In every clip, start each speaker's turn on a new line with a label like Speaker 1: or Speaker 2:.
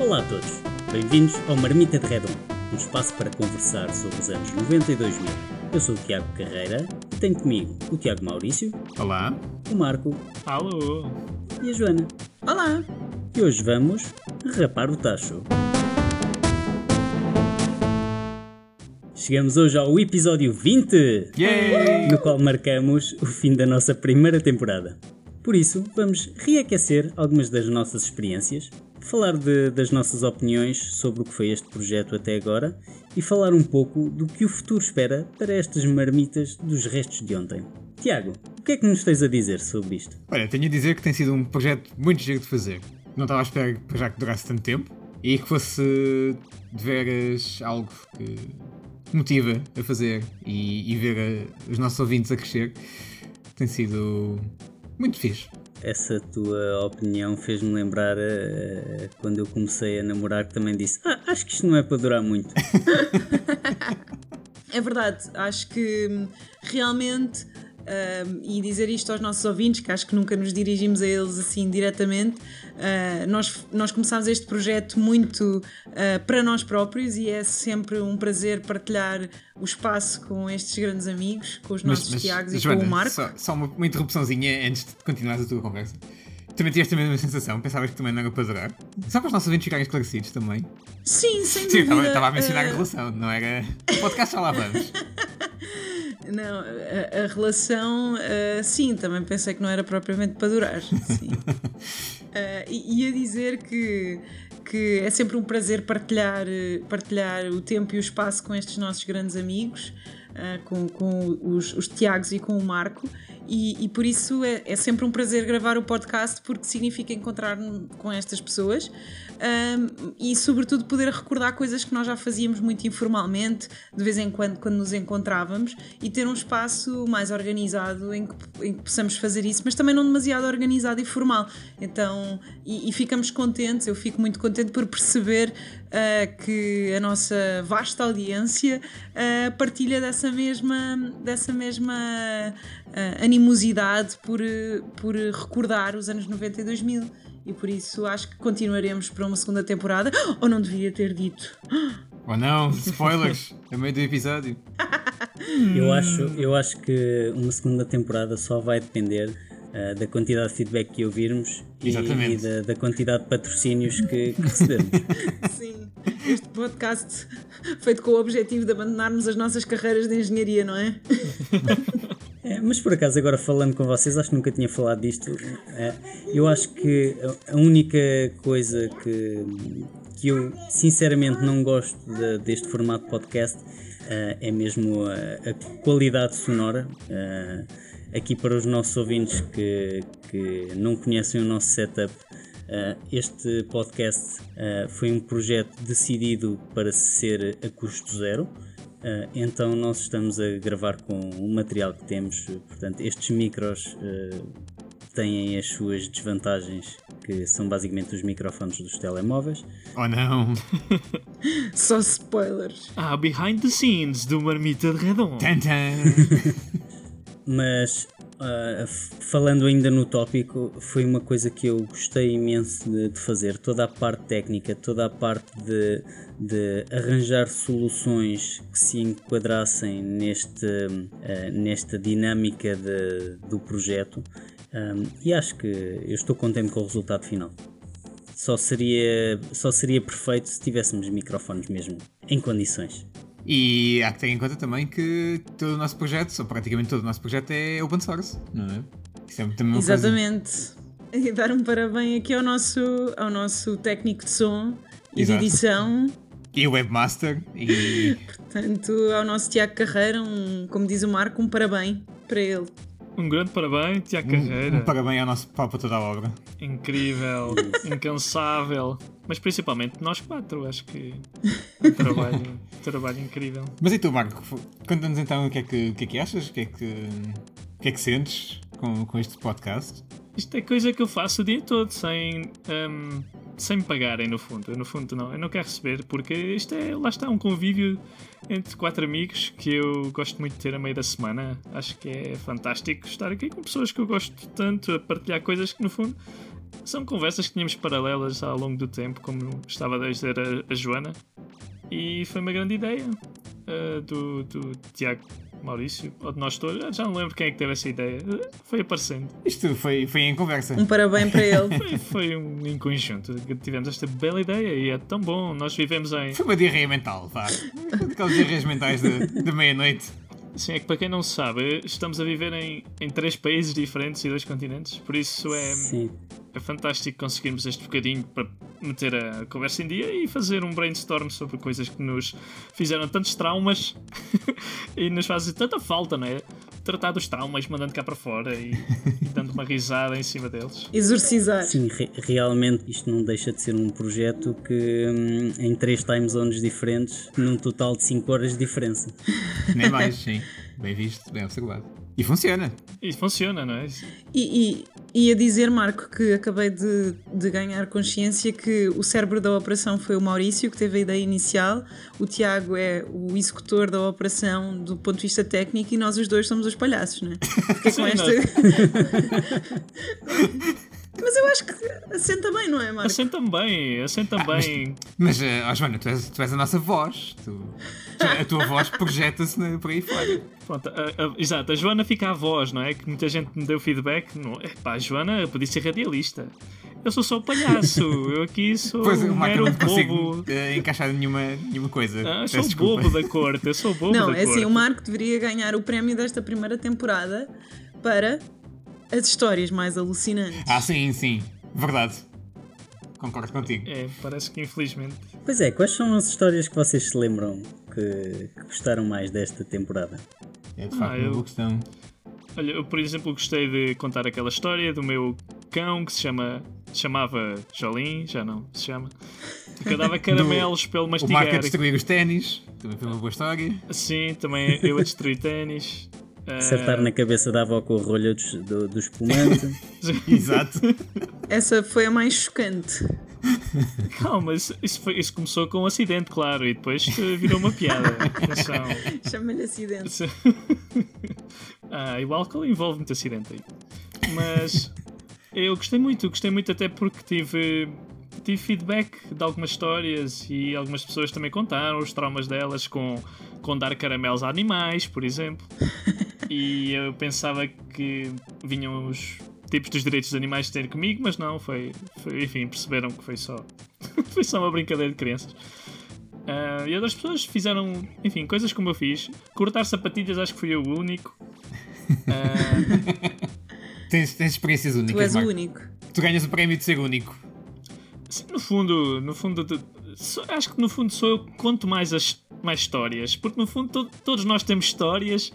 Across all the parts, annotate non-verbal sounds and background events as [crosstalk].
Speaker 1: Olá a todos, bem-vindos ao Marmita de Redon, um espaço para conversar sobre os anos 90 e 2000. Eu sou o Tiago Carreira e tenho comigo o Tiago Maurício,
Speaker 2: Olá.
Speaker 1: o Marco
Speaker 2: Alô.
Speaker 1: e a Joana.
Speaker 3: Olá!
Speaker 1: E hoje vamos rapar o tacho. Chegamos hoje ao episódio 20,
Speaker 2: Yay!
Speaker 1: no qual marcamos o fim da nossa primeira temporada. Por isso, vamos reaquecer algumas das nossas experiências, falar de- das nossas opiniões sobre o que foi este projeto até agora e falar um pouco do que o futuro espera para estas marmitas dos restos de ontem. Tiago, o que é que nos tens a dizer sobre isto?
Speaker 2: Olha, tenho a dizer que tem sido um projeto muito giro de fazer. Não estava à espera que já que durasse tanto tempo e que fosse de veras algo que motiva a fazer e, e ver a- os nossos ouvintes a crescer. Tem sido muito fixe.
Speaker 1: Essa tua opinião fez-me lembrar eh, quando eu comecei a namorar que também disse ah, acho que isto não é para durar muito. [laughs]
Speaker 3: É verdade, acho que hum, realmente, hum, e dizer isto aos nossos ouvintes, que acho que nunca nos dirigimos a eles assim diretamente, ah, nós, nós começámos este projeto muito ah, para nós próprios e é sempre um prazer partilhar o espaço com estes grandes amigos, com os nossos Tiagos e
Speaker 2: Joana,
Speaker 3: com o Marco.
Speaker 2: Só, só uma, uma interrupçãozinha antes de continuares a tua conversa. Também tiveste a mesma sensação? Pensavas que também não era para durar? Só para os nossos ouvintes ficarem esclarecidos também.
Speaker 3: Sim, sem
Speaker 2: Sim,
Speaker 3: dúvida.
Speaker 2: estava, estava a mencionar
Speaker 3: ah,
Speaker 2: a relação, não era. O podcast já lá vamos. [laughs]
Speaker 3: Não, a, a relação, ah, sim, também pensei que não era propriamente para durar. Sim. Ah, [laughs] e ia dizer que, que é sempre um prazer partilhar, eh, partilhar o tempo e o espaço com estes nossos grandes amigos, ah, com, com os, os Tiagos e com o Marco. E, e por isso é, é sempre um prazer gravar o podcast porque significa encontrar-me com estas pessoas ahm, e sobretudo poder recordar coisas que nós já fazíamos muito informalmente de vez em quando quando nos encontrávamos e ter um espaço mais organizado em que, em que possamos fazer isso mas também não demasiado organizado e formal. Então e, e ficamos contentes eu fico muito contente por perceber ah, que a nossa vasta audiência ah, partilha dessa mesma dessa mesma ah, animosidade por, eh, por recordar os anos 90 e 2000 e por isso acho que continuaremos para uma segunda temporada ou não devia ter dito
Speaker 2: Ou não, spoilers, a meio do episódio. [laughs]
Speaker 1: Eu acho, eu acho que uma segunda temporada só vai depender ah, da quantidade de feedback que ouvirmos e,
Speaker 2: Exatamente.
Speaker 1: e da, da quantidade de patrocínios que, que recebemos. [laughs]
Speaker 3: Sim, este podcast feito com o objetivo de abandonarmos as nossas carreiras de engenharia, não é? [laughs]
Speaker 1: É, mas por acaso, agora falando com vocês, acho que nunca tinha falado disto. É, eu acho que a- única coisa que, que eu sinceramente não gosto de- deste formato podcast é, é mesmo a, a qualidade sonora. É, aqui para os nossos ouvintes que, que não conhecem o nosso setup, este podcast é, foi um projeto decidido para ser a custo zero. Uh, então nós estamos a gravar com o material que temos, portanto estes micros uh, têm as suas desvantagens que são basicamente os microfones dos telemóveis.
Speaker 2: Ou não. [laughs]
Speaker 3: Só spoilers.
Speaker 4: Ah, behind the scenes do Marmita de Redon.
Speaker 2: Tan, tan.
Speaker 1: Mas f- falando ainda no tópico, foi uma coisa que eu gostei imenso de, de fazer. Toda a parte técnica, toda a parte de, de arranjar soluções que se enquadrassem neste, uh, nesta dinâmica de- do projeto. Um, e acho que eu estou contente com o resultado final. Só seria, só seria perfeito se tivéssemos microfones mesmo em condições.
Speaker 2: E há que ter em conta também que todo o nosso projeto, ou praticamente todo o nosso projeto, é open source, não é? Isso é também uma coisa-
Speaker 3: Exatamente. E dar um parabéns aqui ao nosso, ao nosso técnico de som e
Speaker 2: Exato.
Speaker 3: de edição.
Speaker 2: E webmaster, e [laughs]
Speaker 3: Portanto, ao nosso Tiago Carreira, um, como diz o Marco, um parabéns para ele.
Speaker 4: Um grande parabéns, Tiago
Speaker 2: um,
Speaker 4: Carreira.
Speaker 2: um parabéns ao nosso para toda a obra.
Speaker 4: Incrível, [laughs] incansável. Mas principalmente nós quatro, acho que [laughs] é um trabalho, um trabalho incrível.
Speaker 2: Mas e tu, Marco? Conta-nos então o que é que, o que, é que achas, o que é que, o que, é que sentes com, com este podcast?
Speaker 4: Isto é coisa que eu faço o dia todo, sem. hum, sem me pagarem, no fundo. No fundo, não. Eu não quero receber, porque isto é, lá está, um convívio entre quatro amigos que eu gosto muito de ter a meio da semana. Acho que é fantástico estar aqui com pessoas que eu gosto tanto, a partilhar coisas que, no fundo, são conversas que tínhamos paralelas ao longo do tempo, como estava a dizer a, a Joana. E foi uma grande ideia uh, do, do Tiago Maurício, ou de nós todos, já não lembro quem é que teve essa ideia. Foi aparecendo.
Speaker 2: Isto foi, foi em conversa.
Speaker 3: Um parabéns para ele.
Speaker 4: Foi, foi um em conjunto. Tivemos esta bela ideia e é tão bom. Nós vivemos em.
Speaker 2: Foi uma diarreia mental, vá. Aquelas diarreias mentais da meia-noite.
Speaker 4: Sim, é que para quem não sabe, estamos a viver em, em três países diferentes e dois continentes, por isso é,
Speaker 1: Sim.
Speaker 4: É fantástico conseguirmos este bocadinho para meter a conversa em dia e fazer um brainstorm sobre coisas que nos fizeram tantos traumas [laughs] e nos fazem tanta falta, não é? Tratar dos traumas, mandando cá para fora e, e [laughs] dando uma risada em cima deles.
Speaker 3: Exorcizar.
Speaker 1: Sim, re- realmente isto não deixa de ser um projeto que hum, em três time zones diferentes, num total de 5 horas de diferença. [laughs]
Speaker 2: Nem mais, sim. Bem visto, bem observado. E funciona.
Speaker 4: E funciona, não é?
Speaker 3: E, e, e a dizer, Marco, que acabei de, de ganhar consciência que o cérebro da operação foi o Maurício, que teve a ideia inicial, o Tiago é o executor da operação do ponto de vista técnico e nós os dois somos os palhaços, não é? [laughs] Fiquei com esta. [laughs] Mas eu acho que assenta bem, não é, Marco?
Speaker 4: Assenta-me bem, assenta-me bem.
Speaker 2: Mas, uh, oh, Joana, tu és, tu és a nossa voz. Tu, tu- a tua voz projeta-se por aí fora.
Speaker 4: Pronto, a- a- exato, a Joana fica a voz, não é? Que muita gente me deu feedback. Não, epá, a Joana podia ser radialista. Eu sou só o palhaço, eu aqui sou
Speaker 2: Pois,
Speaker 4: um
Speaker 2: o Marco
Speaker 4: mero
Speaker 2: não
Speaker 4: bobo.
Speaker 2: eh, encaixar nenhuma, nenhuma coisa.
Speaker 4: Ah, eu sou o
Speaker 2: desculpa.
Speaker 4: bobo da corte, eu sou o bobo
Speaker 3: Não,
Speaker 4: da
Speaker 3: é assim,
Speaker 4: corte.
Speaker 3: o Marco deveria ganhar o prémio desta primeira temporada para as histórias mais alucinantes.
Speaker 2: Ah, sim, sim. Verdade. Concordo contigo.
Speaker 4: É, parece que infelizmente.
Speaker 1: Pois é, quais são as histórias que vocês se lembram que, que gostaram mais desta temporada?
Speaker 2: É de facto
Speaker 4: Ah,
Speaker 2: uma
Speaker 4: eu-
Speaker 2: boa questão.
Speaker 4: Olha, eu por exemplo gostei de contar aquela história do meu cão que se chama. chamava Jolim, já não se chama. Que eu dava [laughs] caramelos pelo
Speaker 2: O Marco a
Speaker 4: mastigar.
Speaker 2: destruir os ténis. Também foi uma boa história.
Speaker 4: Sim, também eu a destruir ténis.
Speaker 1: Acertar na cabeça da avó com a rolha dos, do, do espumante. [laughs]
Speaker 2: Exato.
Speaker 3: Essa foi a mais chocante.
Speaker 4: Calma, isso, isso, foi- isso começou com um acidente, claro, e depois virou uma piada. [laughs]
Speaker 3: Chama-lhe acidente. [laughs]
Speaker 4: Ah, e o álcool envolve muito acidente aí. Mas eu gostei muito, gostei muito até porque tive, tive feedback de algumas histórias e algumas pessoas também contaram os traumas delas com, com dar caramelos a animais, por exemplo. E eu pensava que vinham os tipos dos direitos dos animais ter comigo, mas não, foi, foi enfim, perceberam que foi só, [laughs] foi só uma brincadeira de crianças. Ah, e outras pessoas fizeram, enfim, coisas como eu fiz. Cortar sapatilhas, acho que fui eu o único. Ah, [laughs]
Speaker 2: Tens, tens experiências únicas,
Speaker 3: Tu és o
Speaker 2: Marco.
Speaker 3: único.
Speaker 2: Tu ganhas o prémio de ser único.
Speaker 4: sim, no fundo, no fundo, acho que no fundo sou eu que conto mais, as, mais histórias. Porque no fundo to- todos nós temos histórias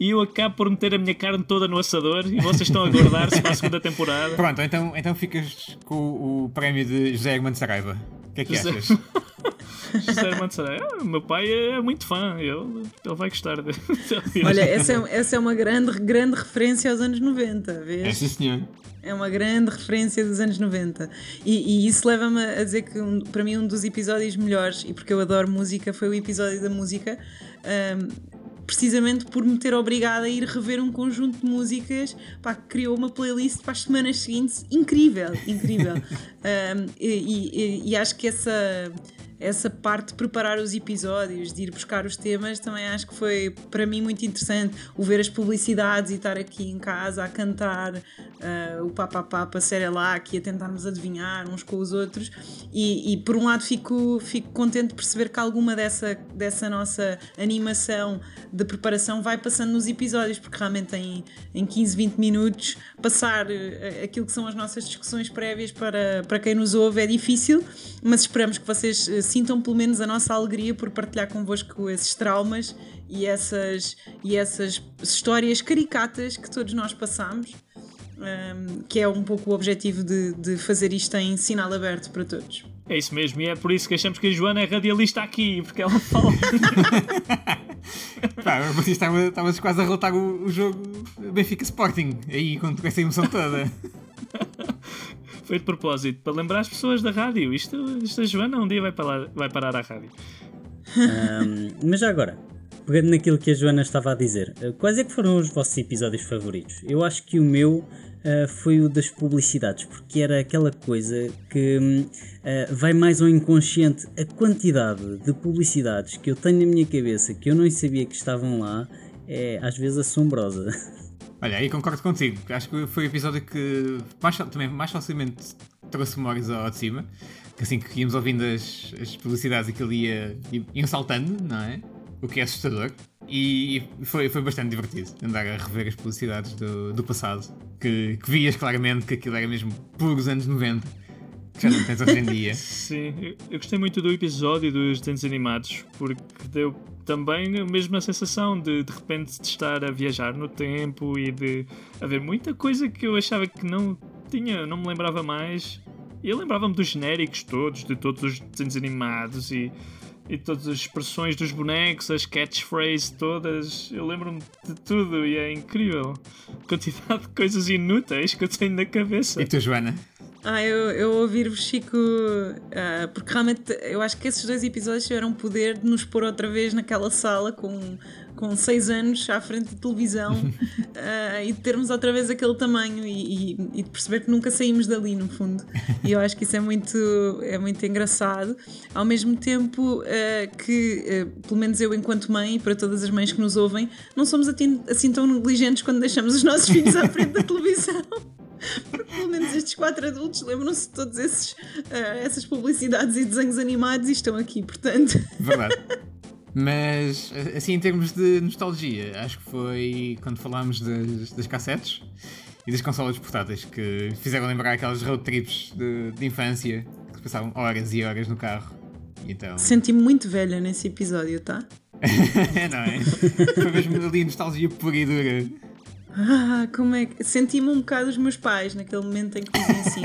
Speaker 4: e eu acabo por meter a minha carne toda no assador e vocês estão a guardar-se para a segunda temporada.
Speaker 2: Pronto, então, então ficas com o, o prémio de José Hermano Saraiva. O que é que
Speaker 4: José-
Speaker 2: achas? [laughs]
Speaker 4: José Armando Saraiva, "Ah, meu pai é muito fã, ele, ele vai gostar de, [laughs]
Speaker 3: Olha, essa é, essa é uma grande, grande referência aos anos 90,
Speaker 2: É
Speaker 3: vês?
Speaker 2: sim, senhor.
Speaker 3: É uma grande referência dos anos 90. E, e isso leva-me a dizer que, um- para mim, um dos episódios melhores, e porque eu adoro música, foi o episódio da música. ahm, precisamente por me ter obrigado a ir rever um conjunto de músicas pá, que criou uma playlist para as semanas seguintes incrível, incrível. [laughs] Ahm, e, e- e acho que essa, essa parte de preparar os episódios, de ir buscar os temas, também acho que foi para mim muito interessante. O ver as publicidades e estar aqui em casa a cantar ah, o Papa Papa Serelac e a tentarmos adivinhar uns com os outros. E, e, por um lado fico, fico contente de perceber que alguma dessa, dessa nossa animação de preparação vai passando nos episódios, porque realmente em, em 15, 20 minutos passar eh, aquilo que são as nossas discussões prévias para, para quem nos ouve é difícil, mas esperamos que vocês eh, sintam pelo menos a nossa alegria por partilhar convosco esses traumas e essas, e essas histórias caricatas que todos nós passamos. um, que é um pouco o objetivo de, de fazer isto em sinal aberto para todos.
Speaker 4: É isso mesmo, e é por isso que achamos que a Joana é radialista aqui, porque ela fala. [laughs]
Speaker 2: Pá, estavam estavam quase a relatar o, o jogo Benfica Sporting. Aí, com com essa emoção toda.
Speaker 4: Foi de propósito, para lembrar as pessoas da rádio. Isto, isto a Joana um dia vai parar, vai parar à rádio.
Speaker 1: Um, mas já agora, pegando naquilo que a Joana estava a dizer, eh, quais é que foram os vossos episódios favoritos? Eu acho que o meu uh, foi o das publicidades, porque era aquela coisa que uh, vai mais ao inconsciente. A quantidade de publicidades que eu tenho na minha cabeça que eu não sabia que estavam lá é às vezes assombrosa. [laughs]
Speaker 2: Olha, aí concordo contigo. Acho que foi o episódio que mais, também mais facilmente trouxe memórias ao de cima. Que assim que íamos ouvindo as, as publicidades, aquilo ia, ia saltando, não é? O que é assustador. E foi, foi bastante divertido andar a rever as publicidades do, do passado. Que, que vias claramente que aquilo era mesmo puros anos 90. Que já não tens hoje em dia. [laughs]
Speaker 4: Sim, eu, eu gostei muito do episódio dos desenhos animados, porque deu também a mesma sensação de de repente de estar a viajar no tempo e de haver muita coisa que eu achava que não tinha, não me lembrava mais. E eu lembrava-me dos genéricos todos, de todos os desenhos animados e e todas as expressões dos bonecos, as catchphrases todas. Eu lembro-me de tudo e é incrível. A quantidade de coisas inúteis que eu tenho na cabeça.
Speaker 2: E tu, Joana?
Speaker 3: Ah, eu, eu ouvir-vos, Chico, uh, porque realmente eu acho que esses dois episódios tiveram o poder de nos pôr outra vez naquela sala com, com seis anos à frente de televisão uh, [laughs] e de termos outra vez aquele tamanho e, e, e, de perceber que nunca saímos dali, no fundo. E eu acho que isso é muito, é muito engraçado. Ao mesmo tempo uh, que, pelo menos eu, enquanto mãe, e para todas as mães que nos ouvem, não somos assim tão negligentes quando deixamos os nossos filhos à frente da televisão. [laughs] Porque pelo menos estes quatro adultos lembram-se de todas uh, essas publicidades e desenhos animados e estão aqui, portanto.
Speaker 2: Verdade. Mas, assim, em termos de nostalgia, acho que foi quando falámos das, das cassetes e das consolas portáteis que fizeram lembrar aquelas road trips de, de infância que se passavam horas e horas no carro. Então...
Speaker 3: Senti-me muito velha nesse episódio, tá? [laughs]
Speaker 2: não é? Foi mesmo ali nostalgia pura e dura.
Speaker 3: Ah, como é que. Senti-me um bocado os meus pais naquele momento em que diziam assim: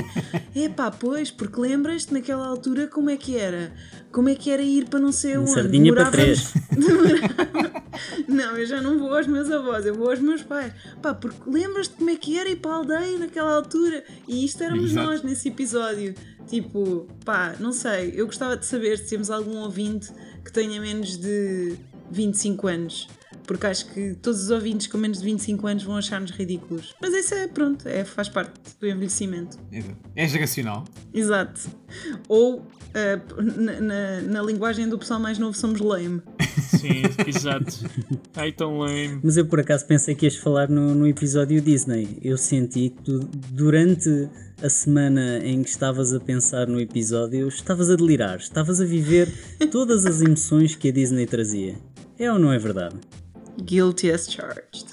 Speaker 3: [laughs] epá, pois, porque lembras-te naquela altura como é que era? Como é que era ir para não sei onde?
Speaker 1: Sardinha para três. [laughs]
Speaker 3: não, eu já não vou aos meus avós, eu vou aos meus pais. Pá, porque lembras-te como é que era ir para a aldeia naquela altura? E isto éramos Exato. nós nesse episódio. Tipo, pá, não sei, eu gostava de saber se temos algum ouvinte que tenha menos de 25 anos porque acho que todos os ouvintes com menos de 25 anos vão achar-nos ridículos. Mas isso é, pronto, é, faz parte do envelhecimento.
Speaker 2: É geracional.
Speaker 3: Exato. Ou, uh, na, na, na, linguagem do pessoal mais novo, somos lame. [laughs]
Speaker 4: Sim, exato. Ai, tão lame.
Speaker 1: Mas eu por acaso pensei que ias falar no, no episódio Disney. Eu senti que tu, durante a semana em que estavas a pensar no episódio, estavas a delirar, estavas a viver todas as emoções que a Disney trazia. É ou não é verdade?
Speaker 3: Guilty as charged.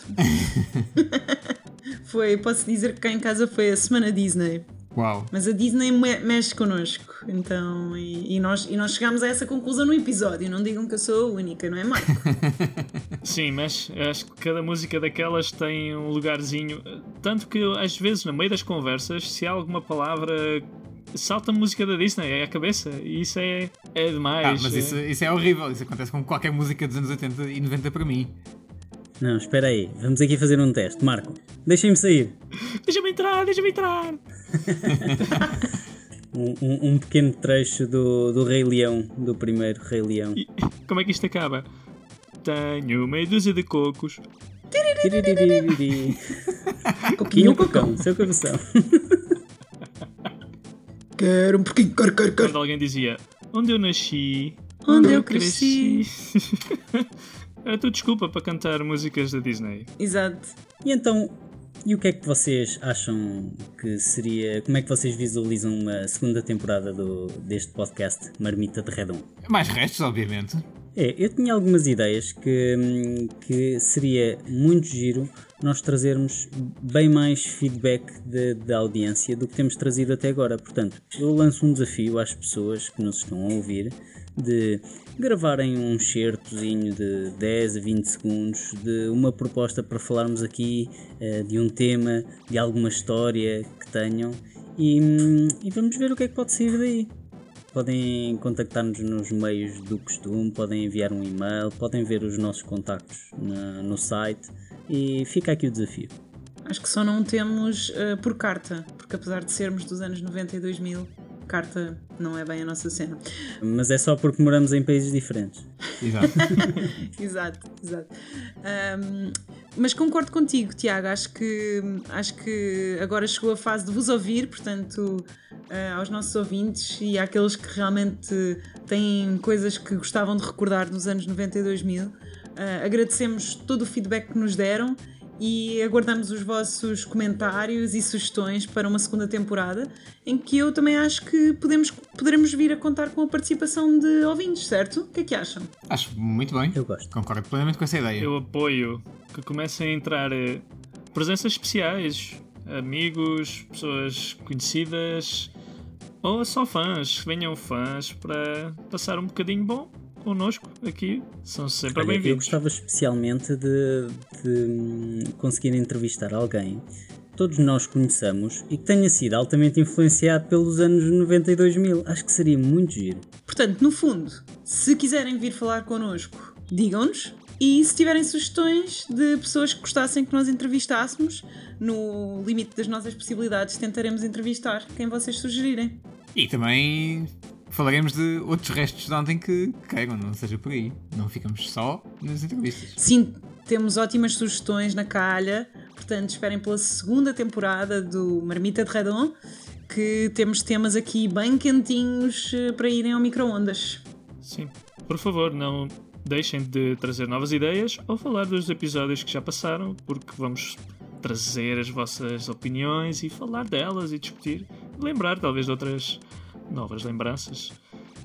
Speaker 3: [laughs] foi, posso dizer que cá em casa foi a semana Disney.
Speaker 2: Uau.
Speaker 3: Mas a Disney me mexe connosco. Então, e, e, nós, e nós chegámos a essa conclusão no episódio. Não digam que eu sou a única, não é, Marco? [laughs]
Speaker 4: Sim, mas acho que cada música daquelas tem um lugarzinho. Tanto que às vezes, no meio das conversas, se há alguma palavra salta a música da Disney à cabeça e isso é, é demais.
Speaker 2: Ah, mas isso, isso é horrível, isso acontece com qualquer música dos anos 80 e 90 para mim.
Speaker 1: Não, espera aí, vamos aqui fazer um teste. Marco, deixem-me sair. [laughs]
Speaker 4: Deixa-me entrar, deixa-me entrar. [laughs]
Speaker 1: um, um, um, pequeno trecho do, do Rei Leão, do primeiro Rei Leão. E,
Speaker 4: como é que isto acaba? Tenho meia dúzia de cocos. [laughs]
Speaker 1: Coquinho, cocão, seu coração.
Speaker 3: Quero um pouquinho, quero, quero, quero.
Speaker 4: Quando alguém dizia onde eu nasci,
Speaker 3: onde, onde eu cresci. cresci. [laughs]
Speaker 4: Era tua desculpa para cantar músicas da Disney.
Speaker 3: Exato.
Speaker 1: E então, e o que é que vocês acham que seria. Como é que vocês visualizam uma segunda temporada do, deste podcast, Marmita de Redon?
Speaker 2: Mais restos, obviamente.
Speaker 1: É, eu tinha algumas ideias que, que seria muito giro nós trazermos bem mais feedback da audiência do que temos trazido até agora. Portanto, eu lanço um desafio às pessoas que nos estão a ouvir de gravarem um certozinho de 10 a 20 segundos de uma proposta para falarmos aqui uh, de um tema, de alguma história que tenham e, e vamos ver o que é que pode sair daí. Podem contactar-nos nos meios do costume, podem enviar um e-mail, podem ver os nossos contactos na, no site e fica aqui o desafio.
Speaker 3: Acho que só não temos uh, por carta, porque apesar de sermos dos anos 90 e 2000, carta não é bem a nossa cena.
Speaker 1: Mas é só porque moramos em países diferentes.
Speaker 2: Exato. [laughs]
Speaker 3: exato, exato. Um, mas concordo contigo, Tiago. Acho que, acho que agora chegou a fase de vos ouvir, portanto, uh, aos nossos ouvintes e àqueles que realmente têm coisas que gostavam de recordar nos anos 90 e 2000. Uh, agradecemos todo o feedback que nos deram e aguardamos os vossos comentários e sugestões para uma segunda temporada, em que eu também acho que podemos, poderemos vir a contar com a participação de ouvintes, certo? O que é que acham?
Speaker 2: Acho muito bem.
Speaker 1: Eu gosto.
Speaker 2: Concordo plenamente com essa ideia.
Speaker 4: Eu apoio que comecem a entrar eh, presenças especiais, amigos, pessoas conhecidas ou só fãs, que venham fãs para passar um bocadinho bom connosco aqui. São sempre bem-vindos.
Speaker 1: Eu gostava especialmente de, de conseguir entrevistar alguém todos nós conheçamos e que tenha sido altamente influenciado pelos anos 92 mil. Acho que seria muito giro.
Speaker 3: Portanto, no fundo, se quiserem vir falar connosco, digam-nos. E se tiverem sugestões de pessoas que gostassem que nós entrevistássemos, no limite das nossas possibilidades, tentaremos entrevistar quem vocês sugerirem.
Speaker 2: E também falaremos de outros restos de ontem que queiram, não seja por aí. Não ficamos só nas entrevistas.
Speaker 3: Sim, temos ótimas sugestões na calha, portanto esperem pela segunda temporada do Marmita de Redon, que temos temas aqui bem quentinhos eh, para irem ao micro-ondas.
Speaker 4: Sim, por favor, não deixem de trazer novas ideias ou falar dos episódios que já passaram, porque vamos trazer as vossas opiniões e falar delas e discutir, lembrar talvez de outras novas lembranças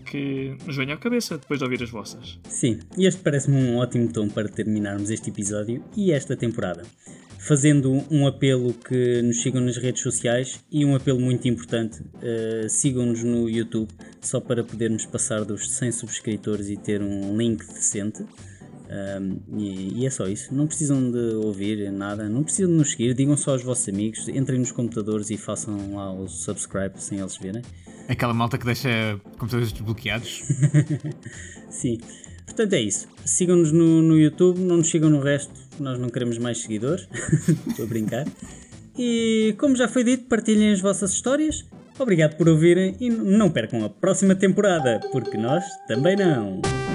Speaker 4: que nos venham à cabeça depois de ouvir as vossas.
Speaker 1: Sim, e este parece-me um ótimo tom para terminarmos este episódio e esta temporada. Fazendo um apelo que nos sigam nas redes sociais e um apelo muito importante, uh, sigam-nos no YouTube, só para podermos passar dos 100 subscritores e ter um link decente. Um, e, e, é só isso. Não precisam de ouvir nada, não precisam de nos seguir. Digam só aos vossos amigos, entrem nos computadores e façam lá o subscribe sem eles verem.
Speaker 2: Aquela malta que deixa computadores desbloqueados. [laughs]
Speaker 1: Sim. Portanto é isso. Sigam-nos no, no YouTube, não nos sigam no resto, nós não queremos mais seguidores. [laughs] Estou a brincar. E como já foi dito, partilhem as vossas histórias. Obrigado por ouvirem e não percam a próxima temporada, porque nós também não.